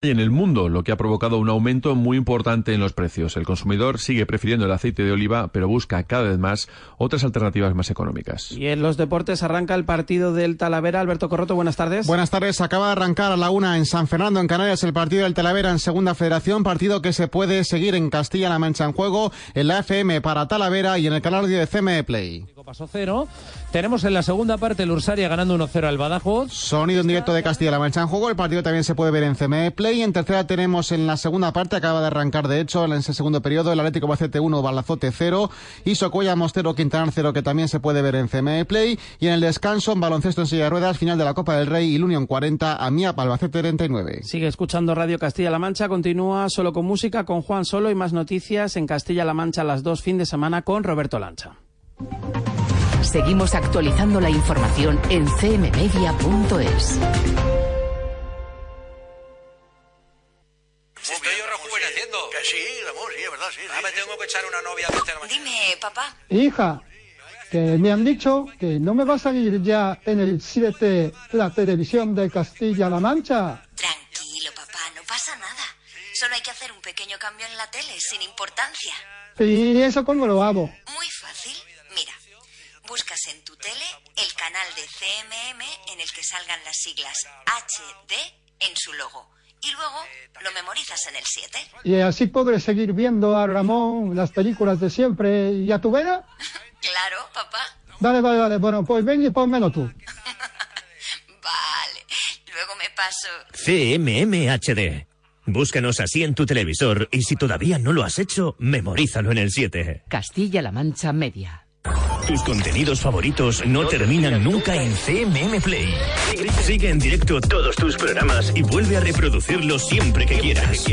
y en el mundo, lo que ha provocado un aumento muy importante en los precios. El consumidor sigue prefiriendo el aceite de oliva, pero busca cada vez más otras alternativas más económicas. Y en los deportes arranca el partido del Talavera. Alberto Corroto, buenas tardes. Buenas tardes. Acaba de arrancar a la una en San Fernando, en Canarias, el partido del Talavera en Segunda Federación, partido que se puede seguir en Castilla-La Mancha en juego, en la FM para Talavera y en el canal de CME Play. Pasó cero. Tenemos en la segunda parte el Ursaria ganando 1-0 al Badajoz. Sonido en directo de Castilla-La Mancha en juego. El partido también se puede ver en CME Play y en tercera tenemos en la segunda parte, acaba de arrancar de hecho en ese segundo periodo, el Atlético Bacete 1, Balazote 0 y Socoya Mostero Quintanar 0 que también se puede ver en CME Play y en el descanso en baloncesto en silla de ruedas, final de la Copa del Rey y Unión 40, Amia Albacete 39. Sigue escuchando Radio Castilla-La Mancha, continúa solo con música con Juan Solo y más noticias en Castilla-La Mancha las dos fin de semana con Roberto Lancha. Seguimos actualizando la información en cmmedia.es. Que sí, amor, sí, es verdad, sí. Ah, me tengo que echar una novia a la mañana. Dime, papá. Hija, que me han dicho que no me va a salir ya en el 7 la televisión de Castilla-La Mancha. Tranquilo, papá, no pasa nada. Solo hay que hacer un pequeño cambio en la tele, sin importancia. ¿Y eso cómo lo hago? Muy fácil. Mira, buscas en tu tele el canal de CMM en el que salgan las siglas HD en su logo. Y luego lo memorizas en el 7. Y así podré seguir viendo a Ramón las películas de siempre y a tu vera. claro, papá. Vale, vale, vale. Bueno, pues ven y pónmelo tú. vale. Luego me paso. CMMHD. Búscanos así en tu televisor y si todavía no lo has hecho, memorízalo en el 7. Castilla-La Mancha Media. Tus contenidos favoritos no terminan nunca en CMM Play. Sigue en directo todos tus programas y vuelve a reproducirlos siempre que quieras.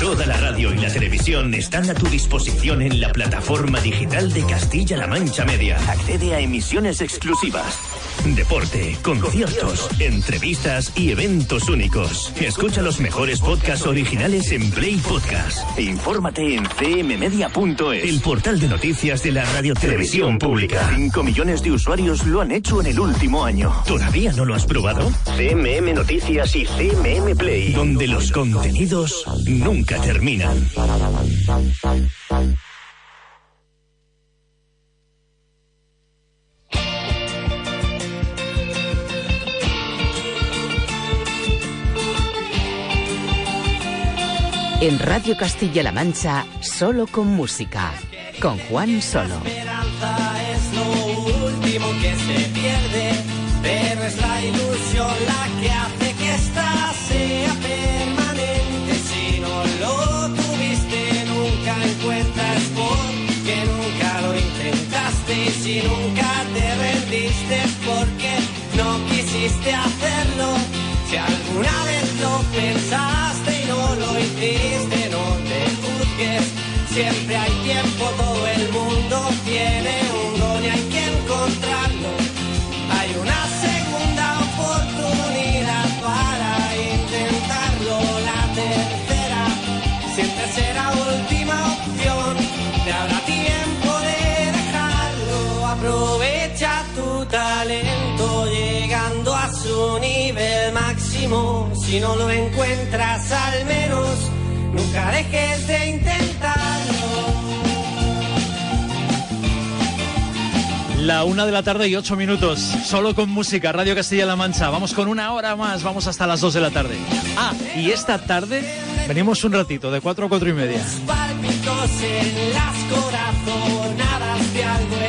Toda la radio y la televisión están a tu disposición en la plataforma digital de Castilla-La Mancha Media. Accede a emisiones exclusivas. Deporte, conciertos, entrevistas y eventos únicos. Escucha los mejores podcasts originales en Play Podcast. E infórmate en cmmedia.es, el portal de noticias de la radiotelevisión pública. 5 millones de usuarios lo han hecho en el último año. ¿Todavía no lo has probado? CMM Noticias y CMM Play, donde los contenidos nunca terminan. En Radio Castilla-La Mancha, solo con música, con Juan Solo. Esperanza es lo último que se pierde, pero es la ilusión la que hace que esta sea permanente. Si no lo tuviste, nunca encuentras porque nunca lo intentaste. Y si nunca te rendiste, porque no quisiste hacerlo. Si alguna vez lo pensaste y no te juzgues. Siempre hay tiempo, todo el mundo tiene un don y hay que encontrarlo. Si no lo encuentras, al menos nunca dejes de intentarlo. La una de la tarde y ocho minutos, solo con música, Radio Castilla-La Mancha. Vamos con una hora más, vamos hasta las dos de la tarde. Ah, y esta tarde venimos un ratito, de cuatro a cuatro y media. Pálpitos en las corazonadas de algo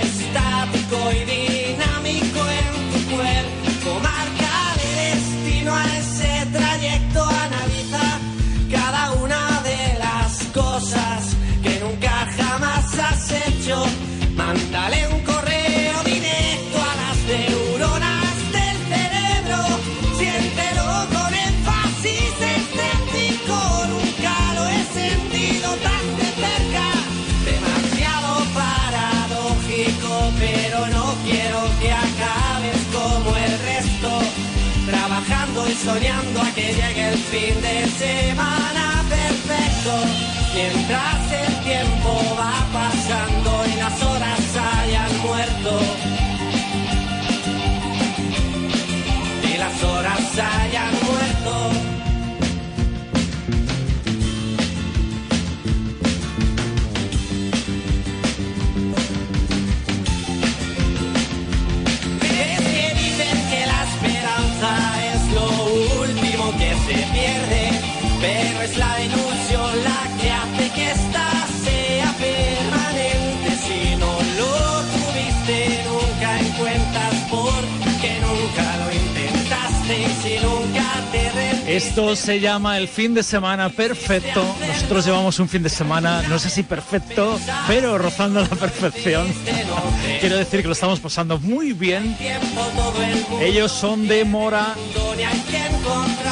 soñando a que llegue el fin de semana perfecto. Mientras el tiempo va pasando y las horas hayan muerto. Esto se llama el fin de semana perfecto. Nosotros llevamos un fin de semana, no sé si perfecto, pero rozando la perfección. Quiero decir que lo estamos pasando muy bien. Ellos son de Mora.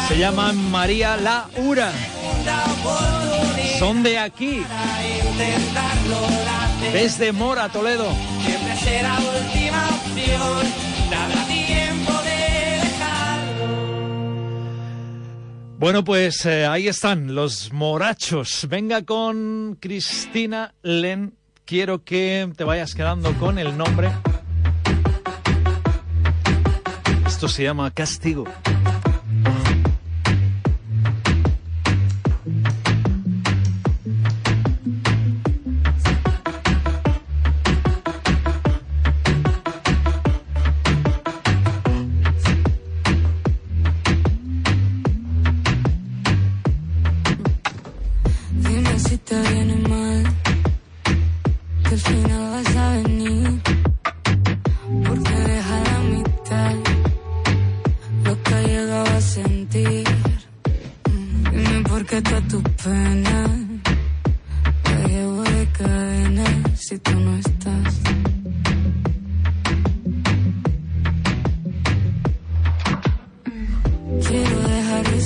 Se llaman María Laura. Son de aquí. Desde Mora, Toledo. Bueno, pues eh, ahí están los morachos. Venga con Cristina Len. Quiero que te vayas quedando con el nombre. Esto se llama Castigo.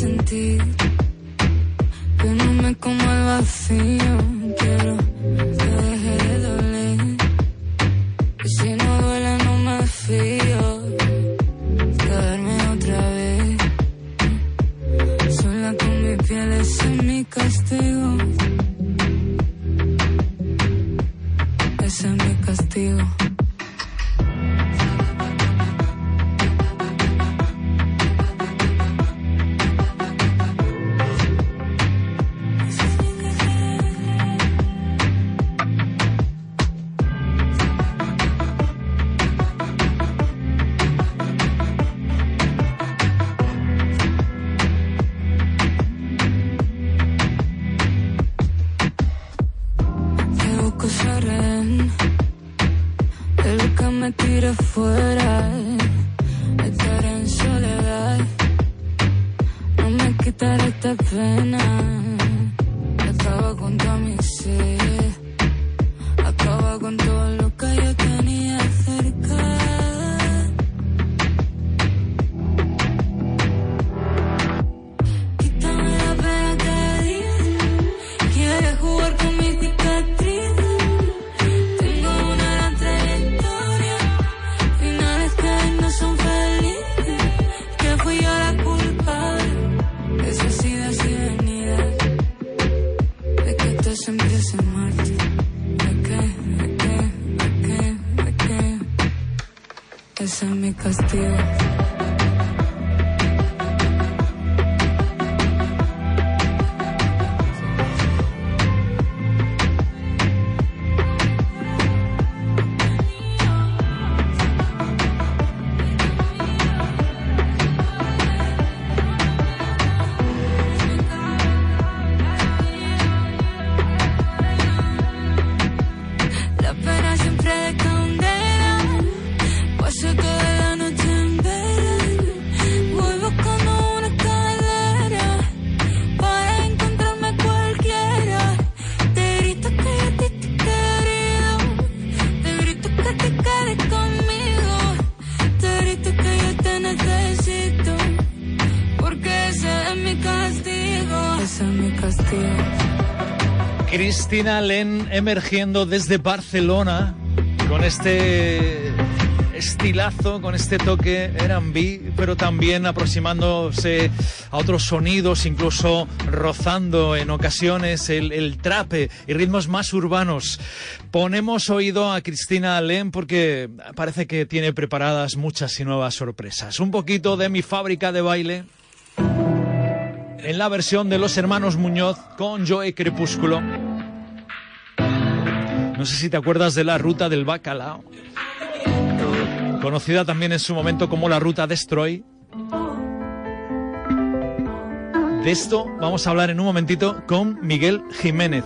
Sentir que no me como el vacío. Ese Cristina Len emergiendo desde Barcelona con este estilazo, con este toque R&B, pero también aproximándose a otros sonidos, incluso rozando en ocasiones el, el trape y ritmos más urbanos. Ponemos oído a Cristina Len porque parece que tiene preparadas muchas y nuevas sorpresas. Un poquito de mi fábrica de baile en la versión de los hermanos Muñoz con Joe Crepúsculo. No sé si te acuerdas de la ruta del bacalao, conocida también en su momento como la ruta Destroy. De esto vamos a hablar en un momentito con Miguel Jiménez.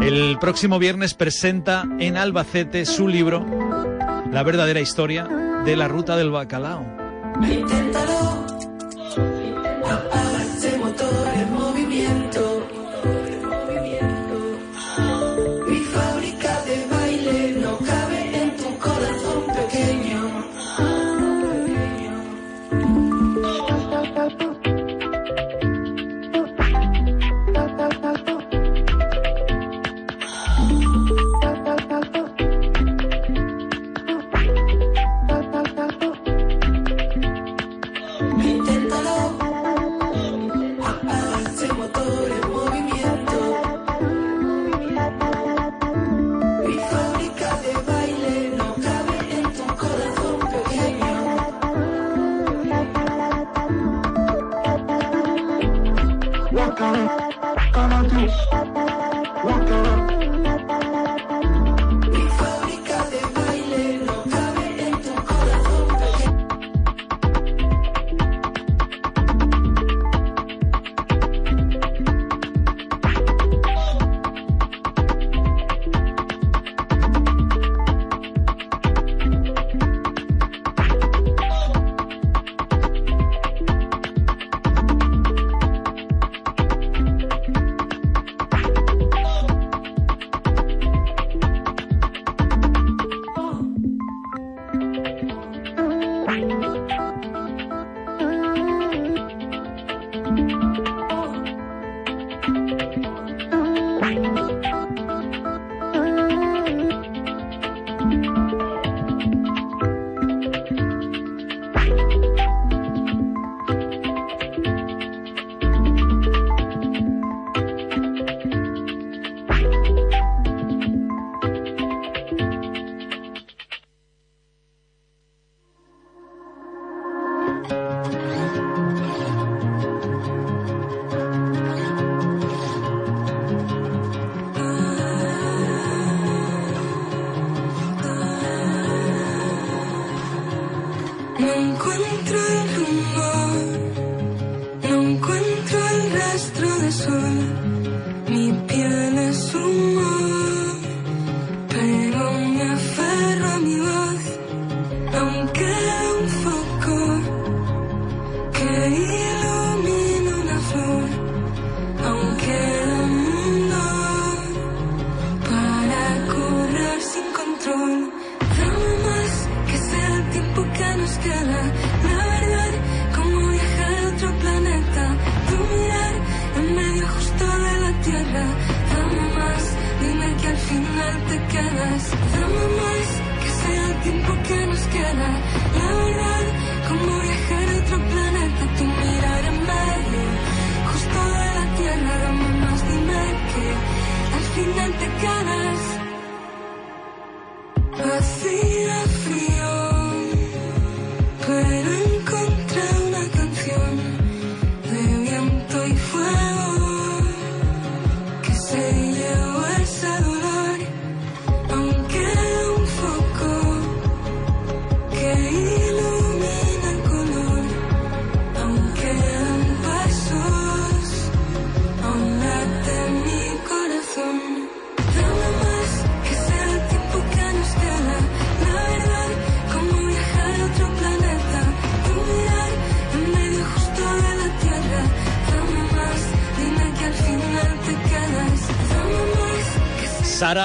El próximo viernes presenta en Albacete su libro La verdadera historia de la ruta del bacalao.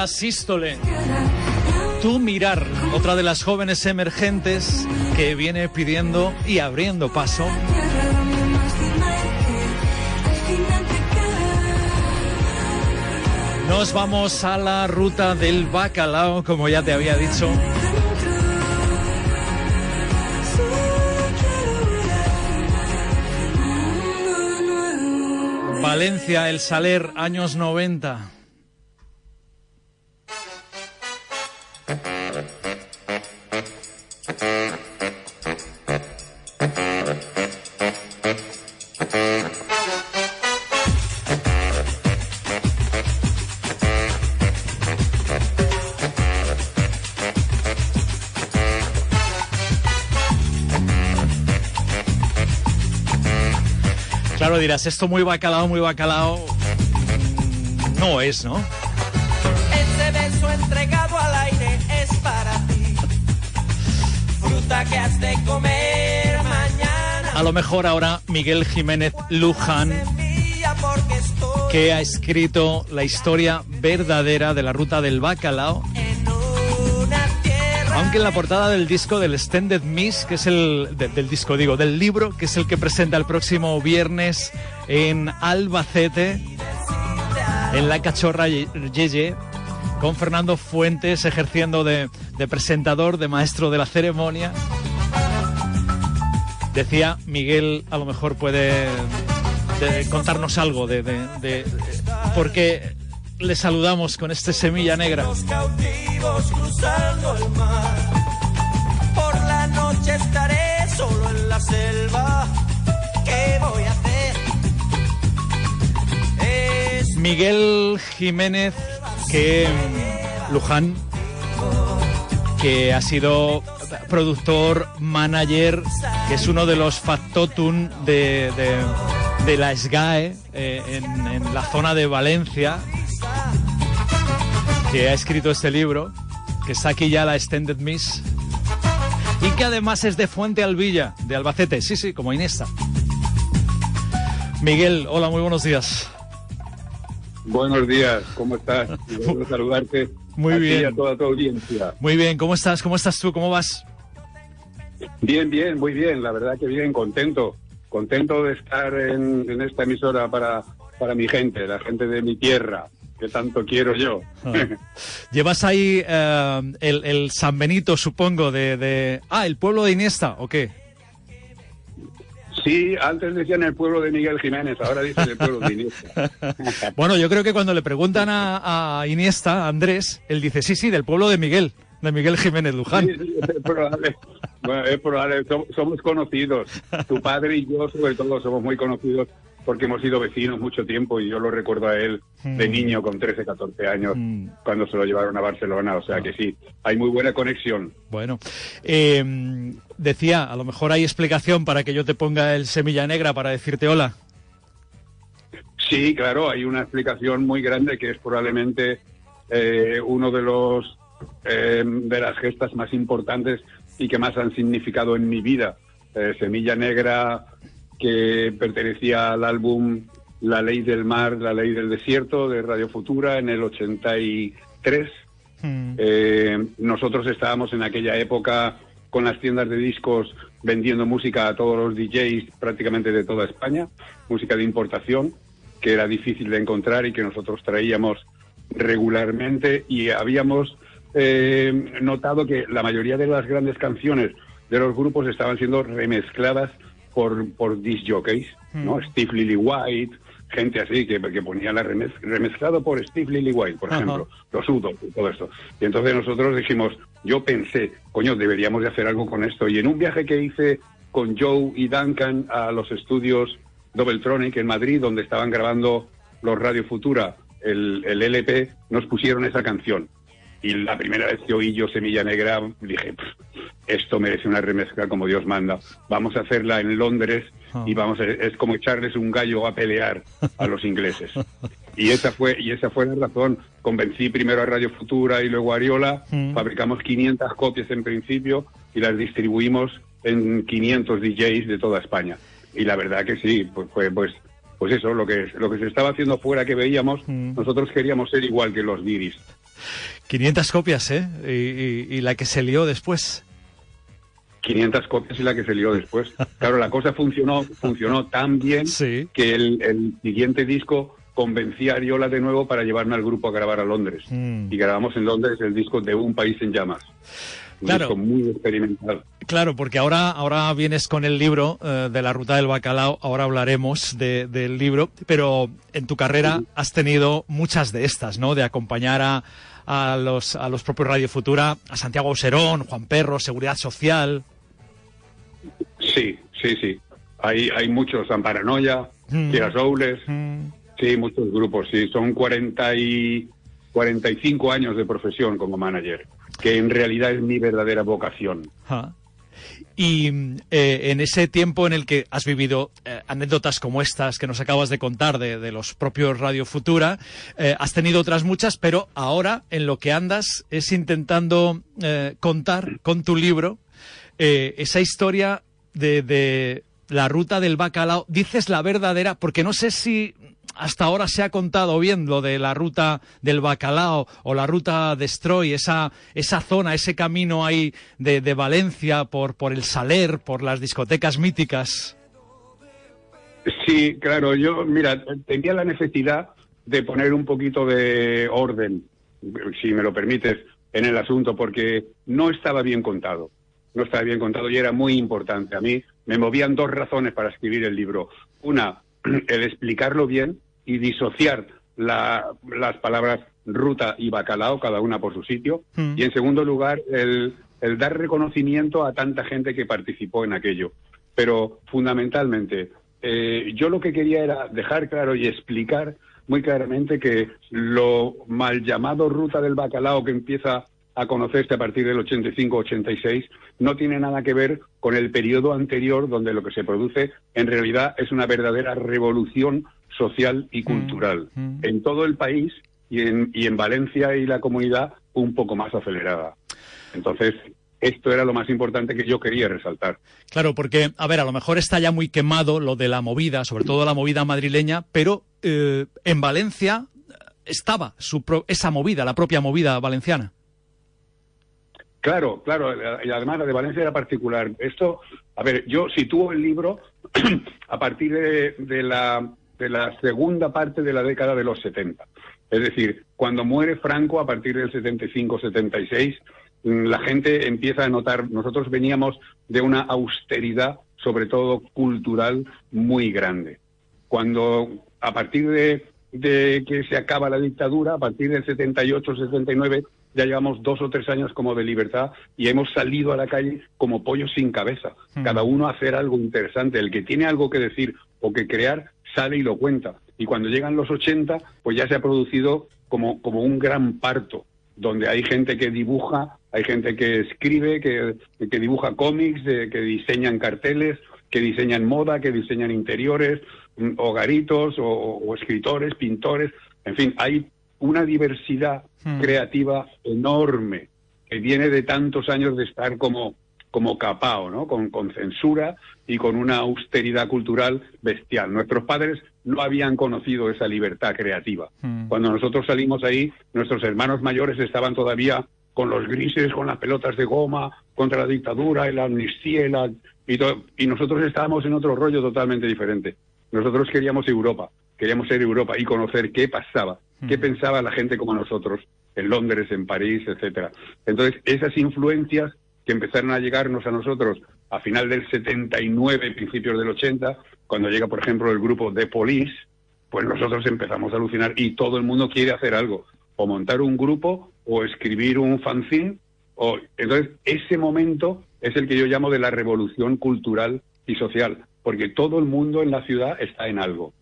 Sístole. Tú mirar, otra de las jóvenes emergentes que viene pidiendo y abriendo paso. Nos vamos a la ruta del bacalao, como ya te había dicho. Valencia, El Saler, años 90. Dirás, esto muy bacalao, muy bacalao. No es, ¿no? Ese beso entregado al aire es para ti. Fruta que has de comer mañana. A lo mejor ahora Miguel Jiménez Luján, que ha escrito la historia verdadera de la ruta del bacalao. Aunque en la portada del disco del Extended Miss, que es el de- del disco digo, del libro, que es el que presenta el próximo viernes en Albacete, en la Cachorra Ye- Yeye, con Fernando Fuentes ejerciendo de, presentador, de maestro de la ceremonia. Decía Miguel, a lo mejor puede de- contarnos algo de, de, de- por qué le saludamos con este semilla negra. los cautivos cruzando el mar. Por la noche estaré solo en la selva. ¿Qué voy a hacer? Es Miguel Jiménez, que Luján, que ha sido productor, manager, que es uno de los factotum de, de- de la SGAE eh, en, en la zona de Valencia, que ha escrito este libro, que está aquí ya la Extended Miss, y que además es de Fuente Alvilla, de Albacete, sí, sí, como Iniesta. Miguel, hola, muy buenos días. Buenos días, ¿cómo estás? A saludarte Muy a bien. y a toda tu audiencia. Muy bien, ¿cómo estás? ¿Cómo estás tú? ¿Cómo vas? Bien, bien, muy bien, la verdad que bien, contento. Contento de estar en, en esta emisora para, para mi gente, la gente de mi tierra, que tanto quiero yo. ¿Llevas ahí eh, el, el San Benito, supongo, de, de- Ah, el pueblo de Iniesta, ¿o qué? Sí, antes decían el pueblo de Miguel Jiménez, ahora dicen el pueblo de Iniesta. Bueno, yo creo que cuando le preguntan a, a Iniesta, a Andrés, él dice, sí, sí, del pueblo de Miguel, de Miguel Jiménez Luján. Sí, sí, es probable. Bueno, es probable. Som- Somos conocidos. Tu padre y yo, sobre todo, somos muy conocidos porque hemos sido vecinos mucho tiempo y yo lo recuerdo a él de Mm. niño con 13, 14 años cuando se lo llevaron a Barcelona. O sea que sí, hay muy buena conexión. Bueno, eh, decía, a lo mejor hay explicación para que yo te ponga el semilla negra para decirte hola. Sí, claro, hay una explicación muy grande que es probablemente eh, uno de los eh, de las gestas más importantes y que más han significado en mi vida. Eh, Semilla Negra, que pertenecía al álbum La Ley del Mar, La Ley del Desierto de Radio Futura en el 83. Eh, nosotros estábamos en aquella época con las tiendas de discos vendiendo música a todos los DJs prácticamente de toda España, música de importación, que era difícil de encontrar y que nosotros traíamos regularmente y habíamos eh, notado que la mayoría de las grandes canciones de los grupos estaban siendo remezcladas por, por disc jockeys, ¿no? Steve Lillywhite, gente así que, que ponía la remez, remezclado por Steve Lillywhite, por Ajá. ejemplo, los Udo y todo esto. Y entonces nosotros dijimos, yo pensé, coño, deberíamos de hacer algo con esto. Y en un viaje que hice con Joe y Duncan a los estudios Doubletronic en Madrid, donde estaban grabando los Radio Futura, el, el LP, nos pusieron esa canción. Y la primera vez que oí yo Semilla Negra, dije, "Pff, esto merece una remezcla como Dios manda. Vamos a hacerla en Londres y vamos a, es como echarles un gallo a pelear a los ingleses. Y esa fue y esa fue la razón. Convencí primero a Radio Futura y luego a Ariola. Fabricamos 500 copias en principio y las distribuimos en 500 DJs de toda España. Y la verdad que sí, pues fue pues pues eso, lo que lo que se estaba haciendo afuera que veíamos, nosotros queríamos ser igual que los Diris. 500 copias, ¿eh? Y, y- y la que se lió después. 500 copias y la que se lió después. Claro, la cosa funcionó, funcionó tan bien que el, el siguiente disco convencí a Ariola de nuevo para llevarme al grupo a grabar a Londres. Mm. Y grabamos en Londres el disco de Un País en Llamas. Un Claro. disco muy experimental. Claro, porque ahora, ahora vienes con el libro eh, de la ruta del bacalao, ahora hablaremos de- del libro, pero en tu carrera has tenido muchas de estas, ¿no? De acompañar a, a los, a los propios Radio Futura, a Santiago Oserón, Juan Perro, Seguridad Social. Sí, sí, sí. Hay, hay muchos, Amparanoia, Mm. Girasoules, sí, muchos grupos, sí. Son 40 y 45 años de profesión como manager, que en realidad es mi verdadera vocación. Y eh, en ese tiempo en el que has vivido eh, anécdotas como estas que nos acabas de contar de, los propios Radio Futura, eh, has tenido otras muchas, pero ahora en lo que andas es intentando contar con tu libro esa historia de la ruta del bacalao. Dices la verdadera, porque no sé si hasta ahora se ha contado bien lo de la ruta del bacalao o la ruta Destroy, esa, esa zona, ese camino ahí de, de Valencia por, por el Saler, por las discotecas míticas. Sí, claro, yo, mira, tenía la necesidad de poner un poquito de orden, si me lo permites, en el asunto, porque no estaba bien contado. No estaba bien contado y era muy importante. A mí me movían dos razones para escribir el libro. Una, el explicarlo bien y disociar la- las palabras ruta y bacalao, cada una por su sitio. Mm. Y en segundo lugar, el, el dar reconocimiento a tanta gente que participó en aquello. Pero fundamentalmente, eh, yo lo que quería era dejar claro y explicar muy claramente que lo mal llamado ruta del bacalao que empieza a conocerse a partir del 85-86 no tiene nada que ver con el periodo anterior donde lo que se produce en realidad es una verdadera revolución social y cultural en todo el país y en, y en Valencia y la comunidad un poco más acelerada. Entonces, esto era lo más importante que yo quería resaltar. Claro, porque, a ver, a lo mejor está ya muy quemado lo de la movida, sobre todo la movida madrileña, pero eh, en Valencia estaba su pro- esa movida, la propia movida valenciana. Claro, claro, y además la de Valencia era particular. Esto, a ver, yo sitúo el libro a partir de, de la, de la segunda parte de la década de los 70. Es decir, cuando muere Franco a partir del 75-76, mm, la gente empieza a notar, nosotros veníamos de una austeridad, sobre todo cultural, muy grande. Cuando a partir de, de que se acaba la dictadura, a partir del 78-79, ya llevamos dos o tres años como de libertad y hemos salido a la calle como pollos sin cabeza. Cada uno a hacer algo interesante. El que tiene algo que decir o que crear sale y lo cuenta. Y cuando llegan los 80, pues ya se ha producido como, como un gran parto, donde hay gente que dibuja, hay gente que escribe, que, que dibuja cómics, de- que diseñan carteles, que diseñan moda, que diseñan interiores, mm, hogaritos o, o escritores, pintores. En fin, hay una diversidad Hmm. creativa enorme que viene de tantos años de estar como, como capao, ¿no? Con, con censura y con una austeridad cultural bestial. Nuestros padres no habían conocido esa libertad creativa. Cuando nosotros salimos ahí, nuestros hermanos mayores estaban todavía con los grises, con las pelotas de goma, contra la dictadura y la amnistía y, la- y, todo- y nosotros estábamos en otro rollo totalmente diferente. Nosotros queríamos Europa, queríamos ser Europa y conocer qué pasaba, qué pensaba la gente como nosotros en Londres, en París, etcétera. Entonces, esas influencias que empezaron a llegarnos a nosotros a final del 79, principios del 80, cuando llega, por ejemplo, el grupo The Police, pues nosotros empezamos a alucinar y todo el mundo quiere hacer algo, o montar un grupo, o escribir un fanzine, o entonces ese momento es el que yo llamo de la revolución cultural y social, porque todo el mundo en la ciudad está en algo,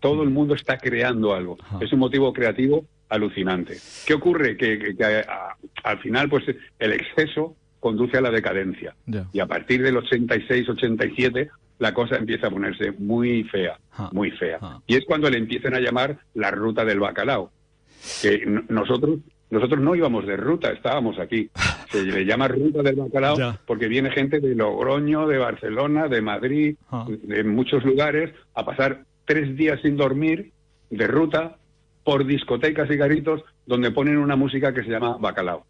todo el mundo está creando algo, es un motivo creativo alucinante. ¿Qué ocurre? Que, que- que, a- al final, pues el exceso conduce a la decadencia. Y a partir del 86-87 la cosa empieza a ponerse muy fea, muy fea. Y es cuando le empiezan a llamar la ruta del bacalao. Que nosotros nosotros no íbamos de ruta, estábamos aquí. Se le llama ruta del bacalao porque viene gente de Logroño, de Barcelona, de Madrid, de muchos lugares a pasar tres días sin dormir de ruta por discotecas y garitos donde ponen una música que se llama bacalao.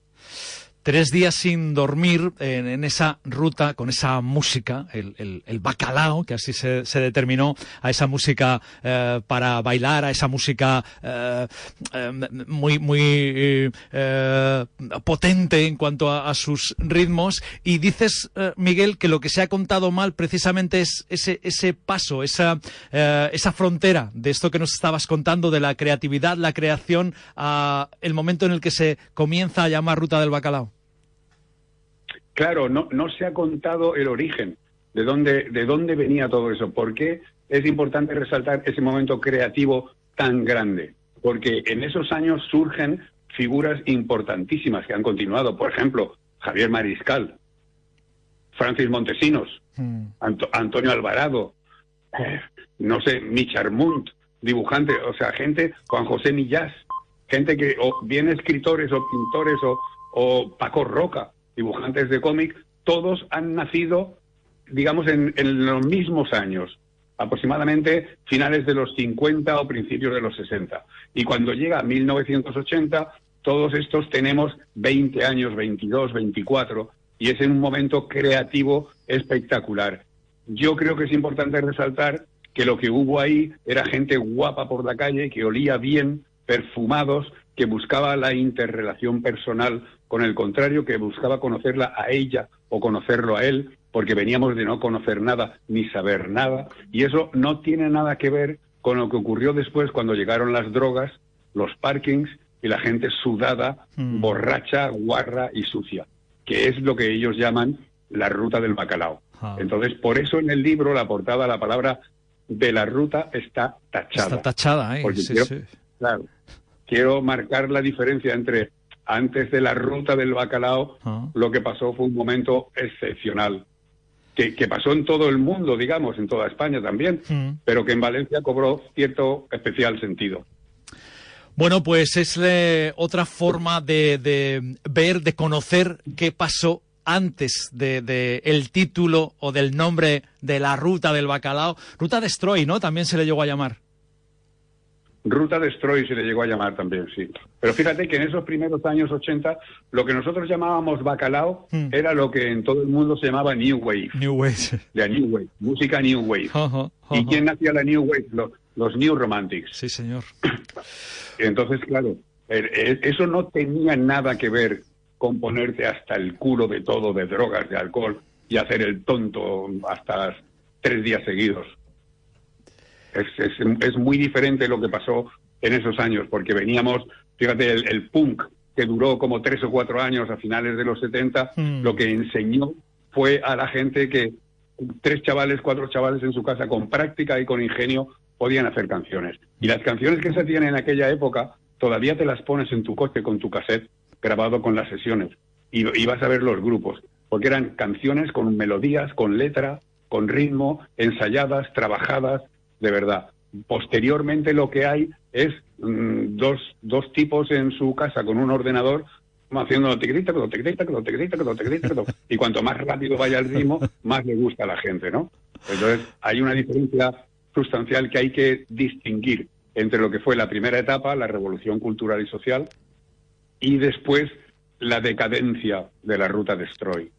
Tres días sin dormir en, en esa ruta con esa música, el, el- el bacalao, que así se, se determinó, a esa música eh, para bailar, a esa música eh, eh, muy, muy eh, potente en cuanto a, a sus ritmos. Y dices, eh, Miguel, que lo que se ha contado mal precisamente es ese, ese paso, esa, esa frontera de esto que nos estabas contando, de la creatividad, la creación, a el momento en el que se comienza a llamar Ruta del Bacalao. Claro, no, no se ha contado el origen, de dónde, de dónde venía todo eso. ¿Por qué es importante resaltar ese momento creativo tan grande? Porque en esos años surgen figuras importantísimas que han continuado. Por ejemplo, Javier Mariscal Francis Montesinos, Anto- Antonio Alvarado, eh, no sé, Micharmunt, dibujante, o sea, gente, Juan José Millás, gente que, o bien escritores o pintores o, o Paco Roca, dibujantes de cómic, todos han nacido, digamos, en, los mismos años, aproximadamente finales de los 50 o principios de los 60. Y cuando llega 1980, todos estos tenemos 20 años, 22, 24, y es en un momento creativo espectacular. Yo creo que es importante resaltar que lo que hubo ahí era gente guapa por la calle, que olía bien, perfumados, que buscaba la interrelación personal con el contrario, que buscaba conocerla a ella o conocerlo a él, porque veníamos de no conocer nada ni saber nada, y eso no tiene nada que ver con lo que ocurrió después cuando llegaron las drogas, los parkings y la gente sudada, borracha, guarra y sucia, que es lo que ellos llaman la ruta del bacalao. Entonces, por eso en el libro, la portada, la palabra de la ruta está tachada. Está tachada, ¿eh? Sí, quiero, sí. claro, quiero marcar la diferencia entre antes de la ruta del bacalao, Ah. lo que pasó fue un momento excepcional, que, que pasó en todo el mundo, digamos, en toda España también, Mm. pero que en Valencia cobró cierto especial sentido. Bueno, pues es eh, otra forma de, de ver, de conocer qué pasó antes de, de el título o del nombre de la ruta del bacalao. Ruta Destroy, ¿no? También se le llegó a llamar. Ruta Destroy se le llegó a llamar también, sí. Pero fíjate que en esos primeros años 80, lo que nosotros llamábamos bacalao era lo que en todo el mundo se llamaba New Wave. New Wave. La New Wave, música New Wave. ¿Y quién hacía la New Wave? Los, los New Romantics. Sí, señor. Entonces, claro, eso no tenía nada que ver con ponerte hasta el culo de todo, de drogas, de alcohol, y hacer el tonto hasta tres días seguidos. Es, es, es muy diferente lo que pasó en esos años, porque veníamos, fíjate, el, el punk que duró como tres o cuatro años a finales de los 70, Mm. lo que enseñó fue a la gente que tres chavales, cuatro chavales en su casa con práctica y con ingenio podían hacer canciones. Y las canciones que se hacían en aquella época todavía te las pones en tu coche con tu cassette grabado con las sesiones y, y vas a ver los grupos, porque eran canciones con melodías, con letra, con ritmo, ensayadas, trabajadas, de verdad. Posteriormente lo que hay es mm, dos, dos tipos en su casa con un ordenador haciendo tiquitita, tiquitita, tiquitita, tiquitita, y cuanto más rápido vaya el ritmo, más le gusta a la gente, ¿no? Entonces, hay una diferencia sustancial que hay que distinguir entre lo que fue la primera etapa, la revolución cultural y social, y después la decadencia de la ruta Destroy.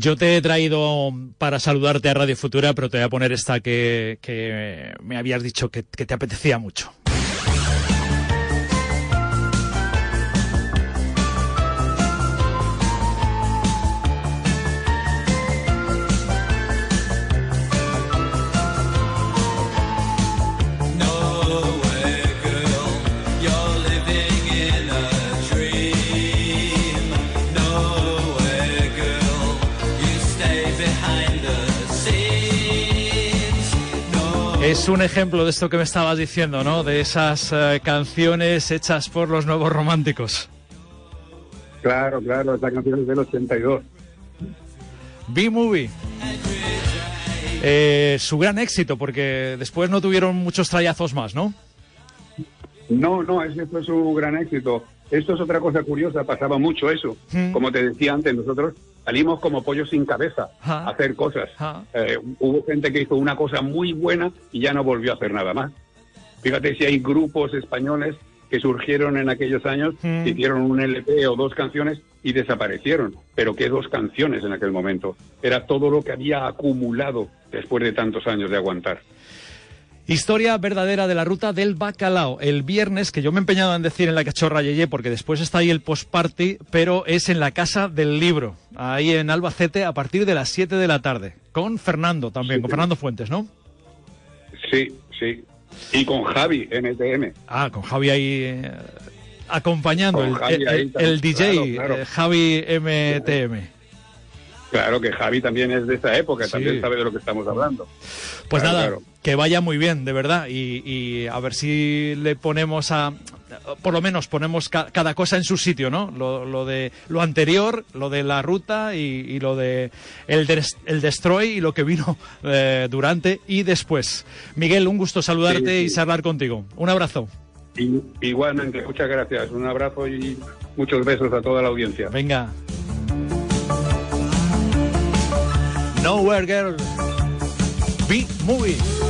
Yo te he traído para saludarte a Radio Futura, pero te voy a poner esta que, que me habías dicho que, que te apetecía mucho. Es un ejemplo de esto que me estabas diciendo, ¿no? De esas eh, canciones hechas por los nuevos románticos. Claro, claro, esta canción es del 82. B-Movie. Eh, su gran éxito, porque después no tuvieron muchos trayazos más, ¿no? No, no, ese fue su gran éxito. Esto es otra cosa curiosa, pasaba mucho eso. Como te decía antes, nosotros salimos como pollos sin cabeza a hacer cosas. Eh, hubo gente que hizo una cosa muy buena y ya no volvió a hacer nada más. Fíjate si hay grupos españoles que surgieron en aquellos años, que hicieron un LP o dos canciones y desaparecieron. Pero qué dos canciones en aquel momento. Era todo lo que había acumulado después de tantos años de aguantar. Historia verdadera de la ruta del bacalao. El viernes, que yo me he empeñado en decir en la cachorra Yeye, porque después está ahí el post-party, pero es en la Casa del Libro, ahí en Albacete, a partir de las 7 de la tarde. Con Fernando también, con Fernando Fuentes, ¿no? Sí, sí. Y con Javi, NTM. Ah, con Javi ahí eh, acompañando, Con el, Javi el- ahí el- también, el DJ, claro, claro. eh, Javi MTM. Claro que Javi también es de esa época, Sí. también sabe de lo que estamos hablando. Pues Claro, nada, claro. que vaya muy bien, de verdad. Y, y a ver si le ponemos a por lo menos ponemos ca- cada cosa en su sitio, ¿no? Lo, lo de lo anterior, lo de la ruta y, y lo de el, des- el destroy y lo que vino eh, durante y después. Miguel, un gusto saludarte Sí, y charlar contigo. Un abrazo. Igualmente, muchas gracias. Un abrazo y muchos besos a toda la audiencia. Venga. Nowhere Girl. Big Movie.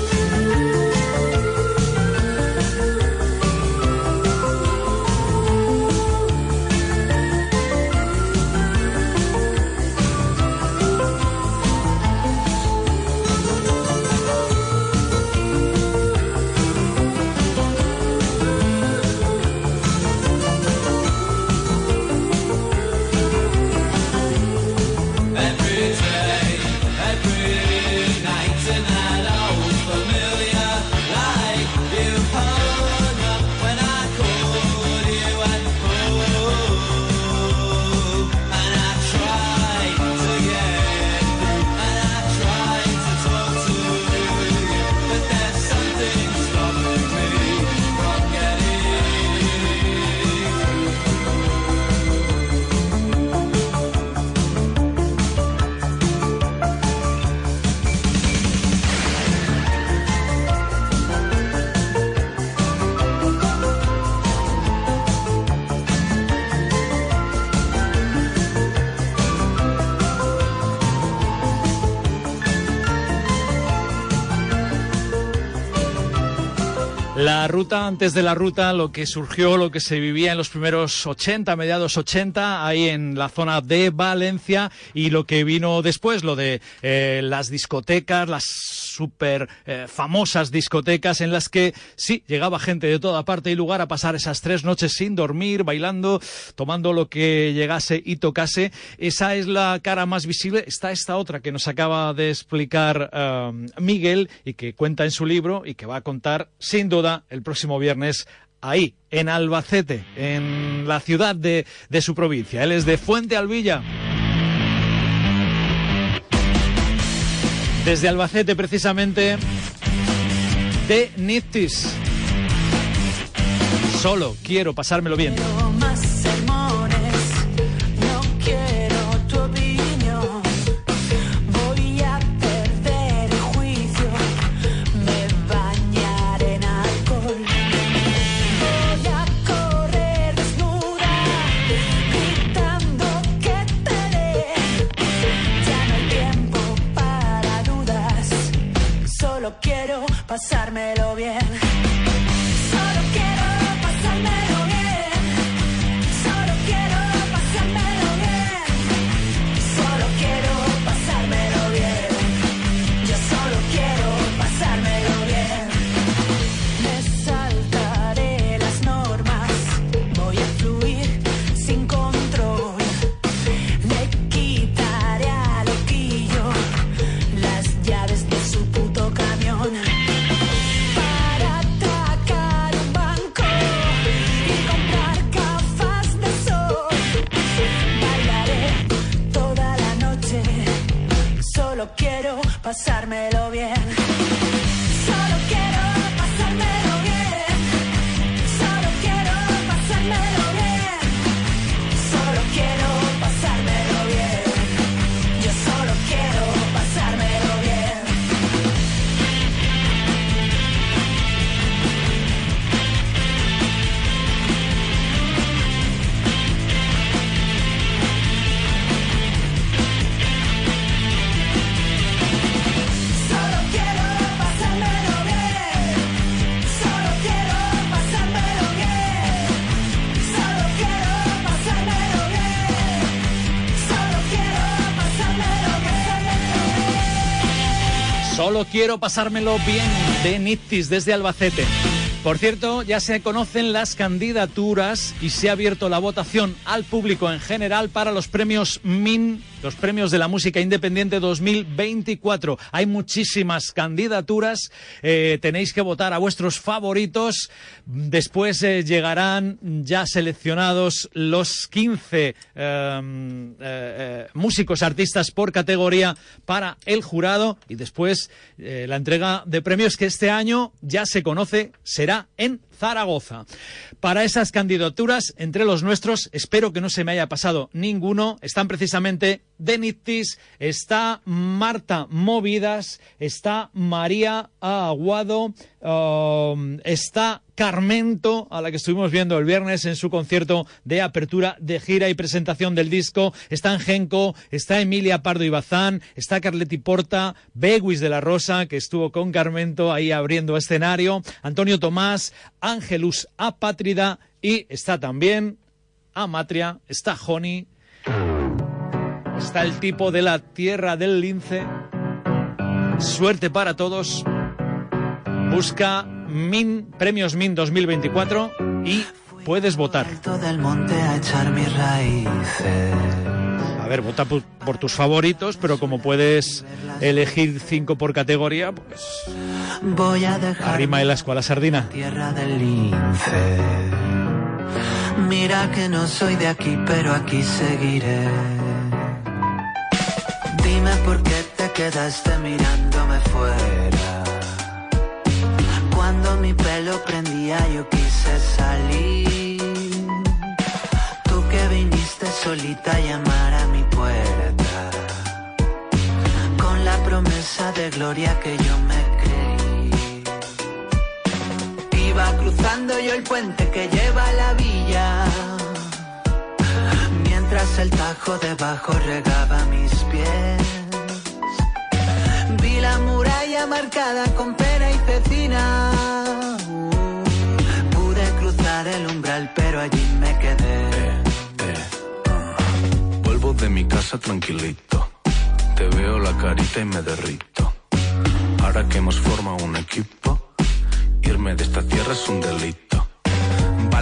Ruta antes de la ruta, lo que surgió, lo que se vivía en los primeros 80, mediados 80, ahí en la zona de Valencia, y lo que vino después, lo de eh, las discotecas, las súper eh, famosas discotecas en las que sí, llegaba gente de toda parte y lugar a pasar esas tres noches sin dormir, bailando, tomando lo que llegase y tocase. Esa es la cara más visible. Está esta otra que nos acaba de explicar eh, Miguel y que cuenta en su libro y que va a contar sin duda el próximo viernes ahí, en Albacete, en la ciudad de, de su provincia. Él es de Fuente Alvilla. Desde Albacete, precisamente, de Niftis. Solo quiero pasármelo bien. Pasármelo bien. Pasármelo bien. Solo quiero pasármelo bien de Niftis desde Albacete. Por cierto, ya se conocen las candidaturas y se ha abierto la votación al público en general para los premios MIN, los premios de la música independiente 2024. Hay muchísimas candidaturas, eh, tenéis que votar a vuestros favoritos. Después eh, llegarán ya seleccionados los 15 eh, eh, músicos artistas por categoría para el jurado y después la entrega de premios que este año ya se conoce será en Zaragoza. Para esas candidaturas, entre los nuestros, espero que no se me haya pasado ninguno, están precisamente Denittis, está Marta Movidas, está María Aguado, um, está Carmento, a la que estuvimos viendo el viernes en su concierto de apertura de gira y presentación del disco. Está Engenco, está Emilia Pardo y Bazán, está Carletti Porta, Beguis de la Rosa, que estuvo con Carmento ahí abriendo escenario, Antonio Tomás, Ángelus Apátrida y está también Amatria, está Joni, está el tipo de la tierra del lince. Suerte para todos. Busca Min, Premios Min 2024 y puedes votar. a ver, vota por, por tus favoritos, pero como puedes elegir cinco por categoría, pues Voy a dejar arrima el asco a la sardina. tierra del lince. Mira que no soy de aquí, pero aquí seguiré. Dime por qué te quedaste mirándome fuera. Cuando mi pelo prendía yo quise salir. Tú que viniste solita a llamar a mi puerta. Con la promesa de gloria que yo me creí. Iba cruzando yo el puente que lleva a la villa. El tajo debajo regaba mis pies. Vi la muralla marcada con pera y cecina. Pude cruzar el umbral, pero allí me quedé. Vuelvo de mi casa tranquilito. Te veo la carita y me derrito. Ahora que hemos formado un equipo, irme de esta tierra es un delito.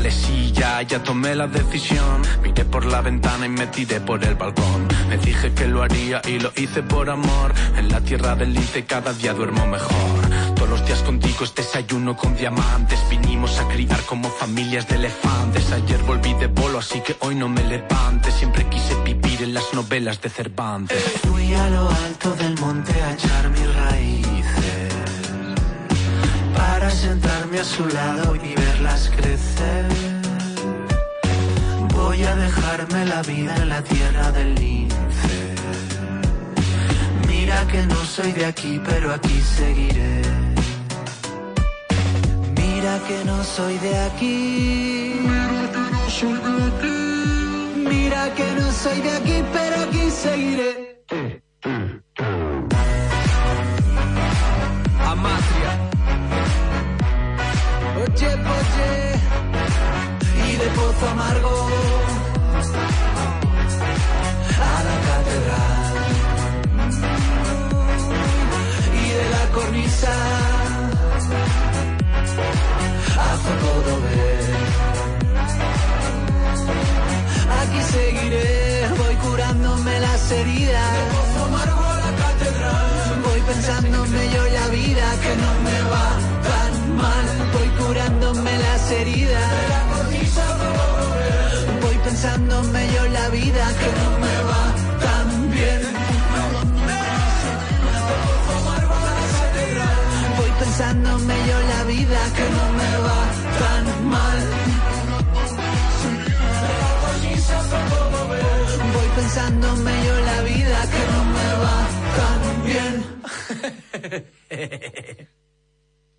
Ya, ya tomé la decisión. Miré por la ventana y me tiré por el balcón. Me dije que lo haría y lo hice por amor. En la tierra del lince cada día duermo mejor. Todos los días contigo es desayuno con diamantes. Vinimos a criar como familias de elefantes. Ayer volví de bolo, así que hoy no me levante. Siempre quise vivir en las novelas de Cervantes. Fui a lo alto del monte a echar mis raíces. Para sentarme a su lado y verlas crecer. Voy a dejarme la vida en la tierra del lince. Mira que no soy de aquí, pero aquí seguiré. Mira que no soy de aquí. Mira que no soy de aquí. Mira que no soy de aquí, pero aquí seguiré. Oye, oye, y de Pozo Amargo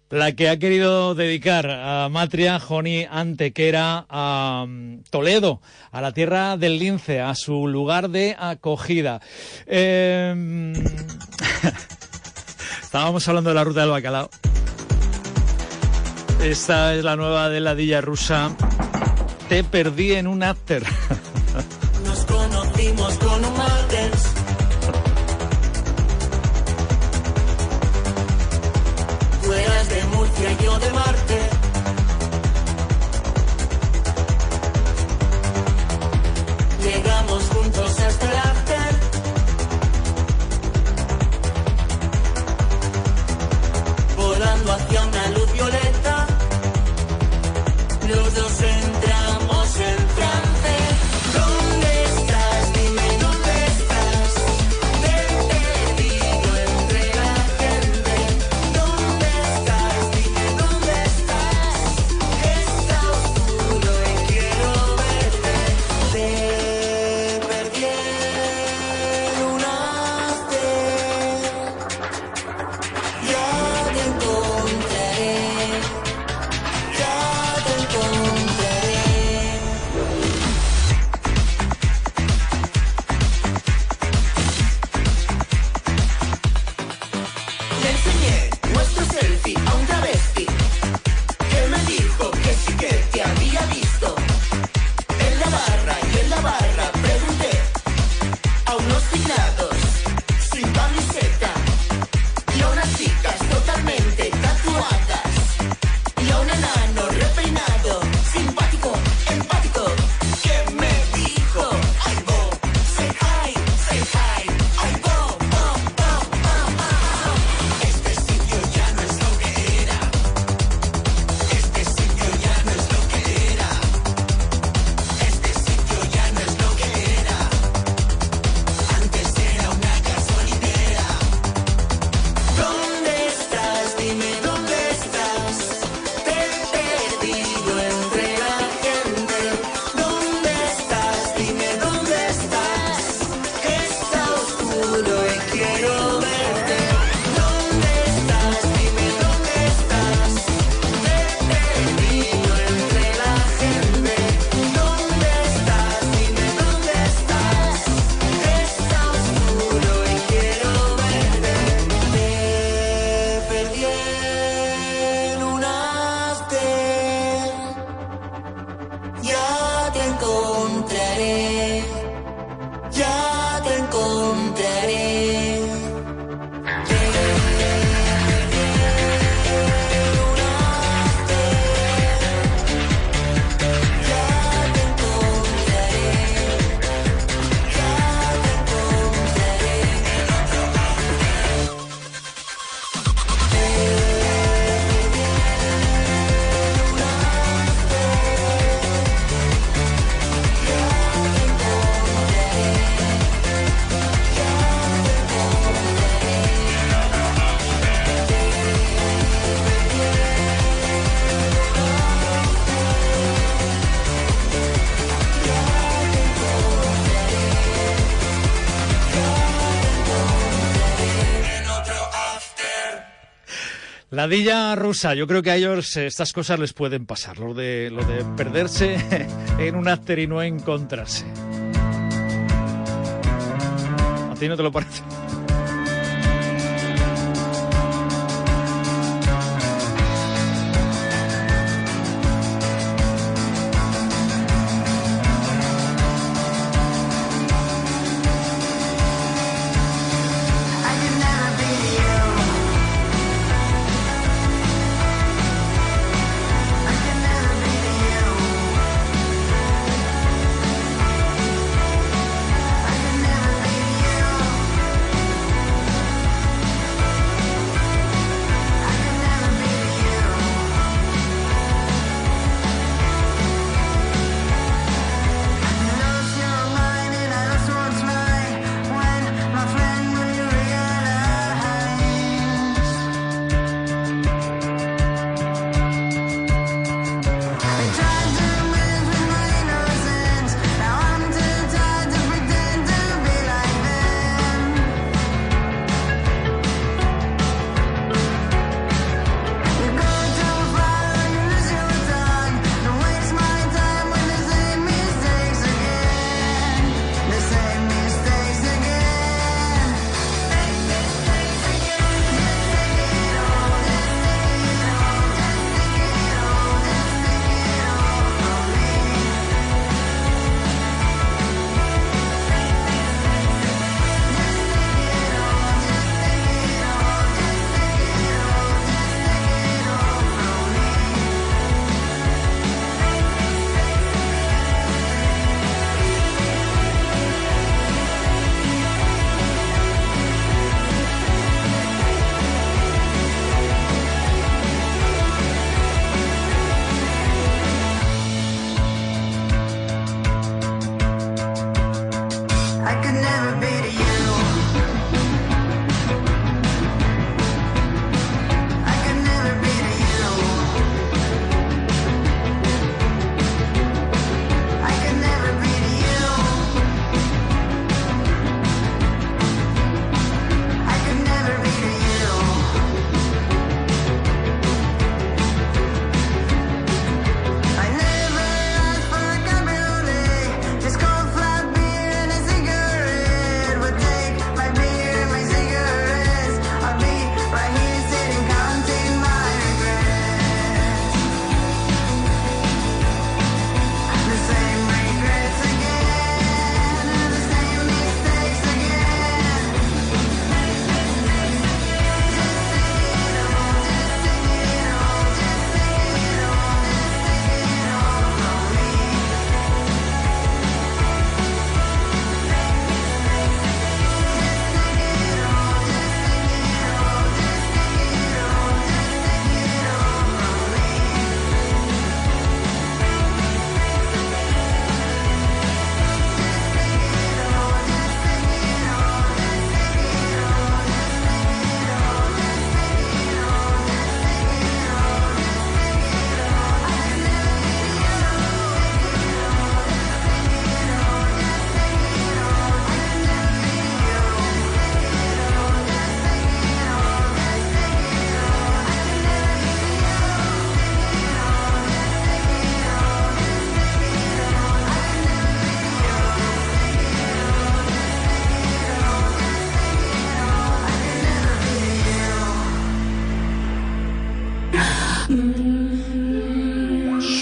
La que ha querido dedicar a Matria, Joni Antequera, a mm, Toledo, a la tierra del lince, a su lugar de acogida. Eh, mm, Estábamos hablando de la ruta del bacalao. Esta es la nueva de la Dilla rusa. Te perdí en un after. Nos conocimos con un. Pesadilla rusa. Yo creo que a ellos eh, estas cosas les pueden pasar. Lo de, perderse en un after y no encontrarse. ¿A ti no te lo parece?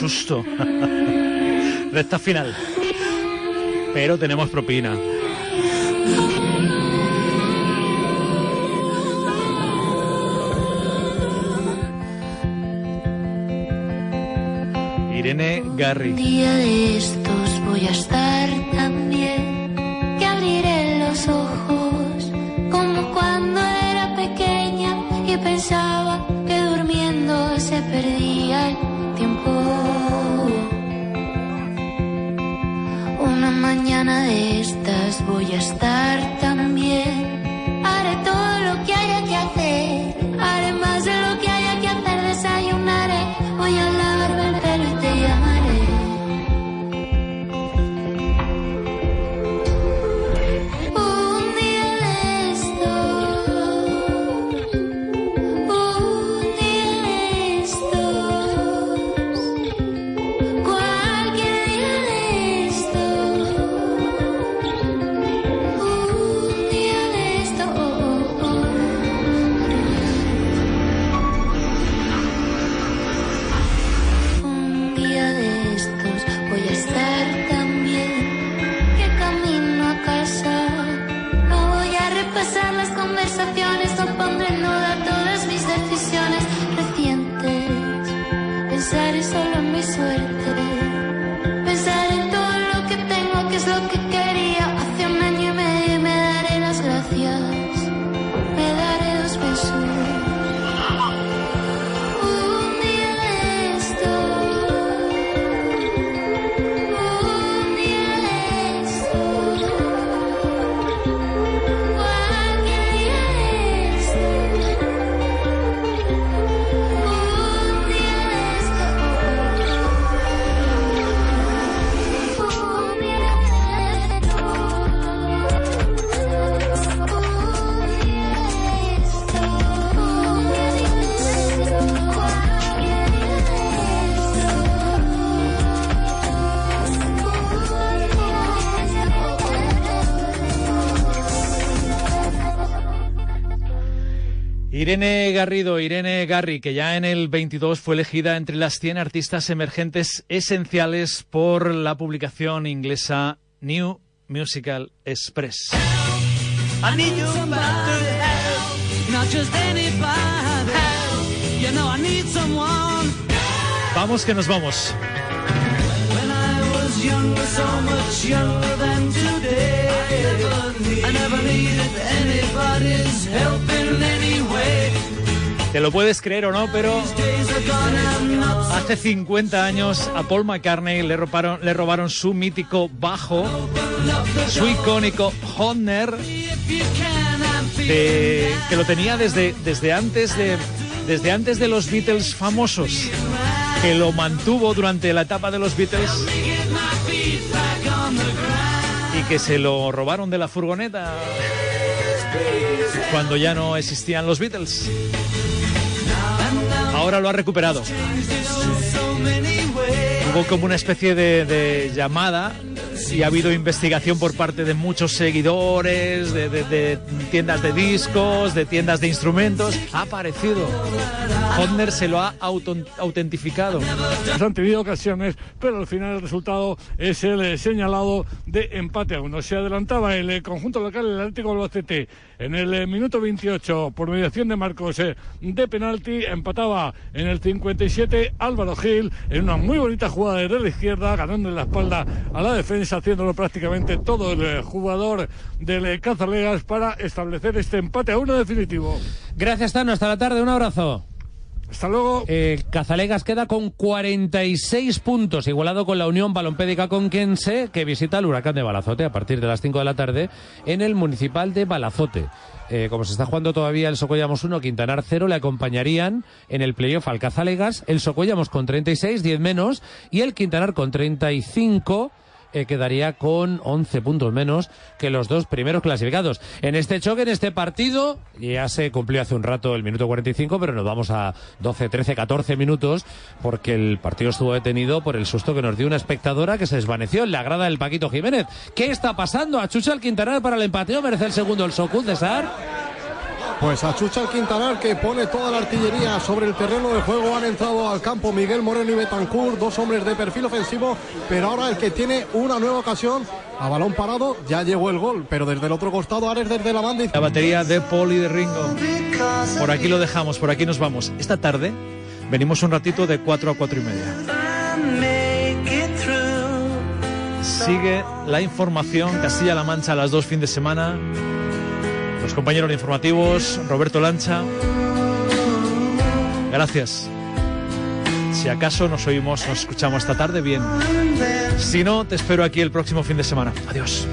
susto. Recta final. Pero tenemos propina. Irene Garri. Un día de estos voy a estar también, que abriré los ojos como cuando era pequeña y pensaba de estas voy a estar Garrido, Irene Garri, que ya en el 22 fue elegida entre las 100 artistas emergentes esenciales por la publicación inglesa New Musical Express. Vamos que nos vamos. I never needed anybody's help in way. Te lo puedes creer o no, pero hace 50 años a Paul McCartney le robaron, su mítico bajo, su icónico Honor, que lo tenía desde, desde, antes de, desde antes de los Beatles famosos, que lo mantuvo durante la etapa de los Beatles y que se lo robaron de la furgoneta cuando ya no existían los Beatles. Ahora lo ha recuperado. Hubo como una especie de, de llamada y ha habido investigación por parte de muchos seguidores, de, de- de tiendas de discos, de tiendas de instrumentos. Ha aparecido. Hodner se lo ha auto- autentificado. Han tenido ocasiones, pero al final el resultado es el eh, señalado de empate a uno. Se adelantaba el eh, conjunto local, el Atlético Albacete, en el eh, minuto 28 por mediación de Marcos de penalti. Empataba en el 57 Álvaro Gil en una muy bonita jugada desde la izquierda, ganando en la espalda a la defensa, haciéndolo prácticamente todo el eh, jugador del eh, Cazalegas para establecer este empate a uno definitivo. Gracias, Tano. Hasta la tarde. Un abrazo. Hasta luego. Eh, Cazalegas queda con 46 puntos, igualado con la Unión Balompédica Conquense, que visita el Huracán de Balazote a partir de las 5 de la tarde en el Municipal de Balazote. Eh, como se está jugando todavía el Socollamos 1, Quintanar 0, le acompañarían en el playoff al Cazalegas, el Socollamos con 36, 10 menos, y el Quintanar con 35 eh, quedaría con 11 puntos menos que los dos primeros clasificados. En este choque, en este partido, ya se cumplió hace un rato el minuto 45, pero nos vamos a 12, 13, 14 minutos, porque el partido estuvo detenido por el susto que nos dio una espectadora que se desvaneció en la grada del Paquito Jiménez. ¿Qué está pasando? A Chucha el Quintanar para el empateo, merece el segundo el Socul, César. Pues achucha el Quintanar que pone toda la artillería sobre el terreno de juego. Han entrado al campo Miguel Moreno y Betancourt, dos hombres de perfil ofensivo, pero ahora el que tiene una nueva ocasión a balón parado ya llegó el gol, pero desde el otro costado Ares desde la banda. La batería de Paul y de Ringo. Por aquí lo dejamos, por aquí nos vamos. Esta tarde venimos un ratito de 4 a 4 y media. Sigue la información Castilla-La Mancha a las dos fin de semana. Los compañeros informativos, Roberto Lancha. Gracias. Si acaso nos oímos, nos escuchamos esta tarde, bien. Si no, te espero aquí el próximo fin de semana. Adiós.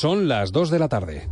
Son las 2 de la tarde.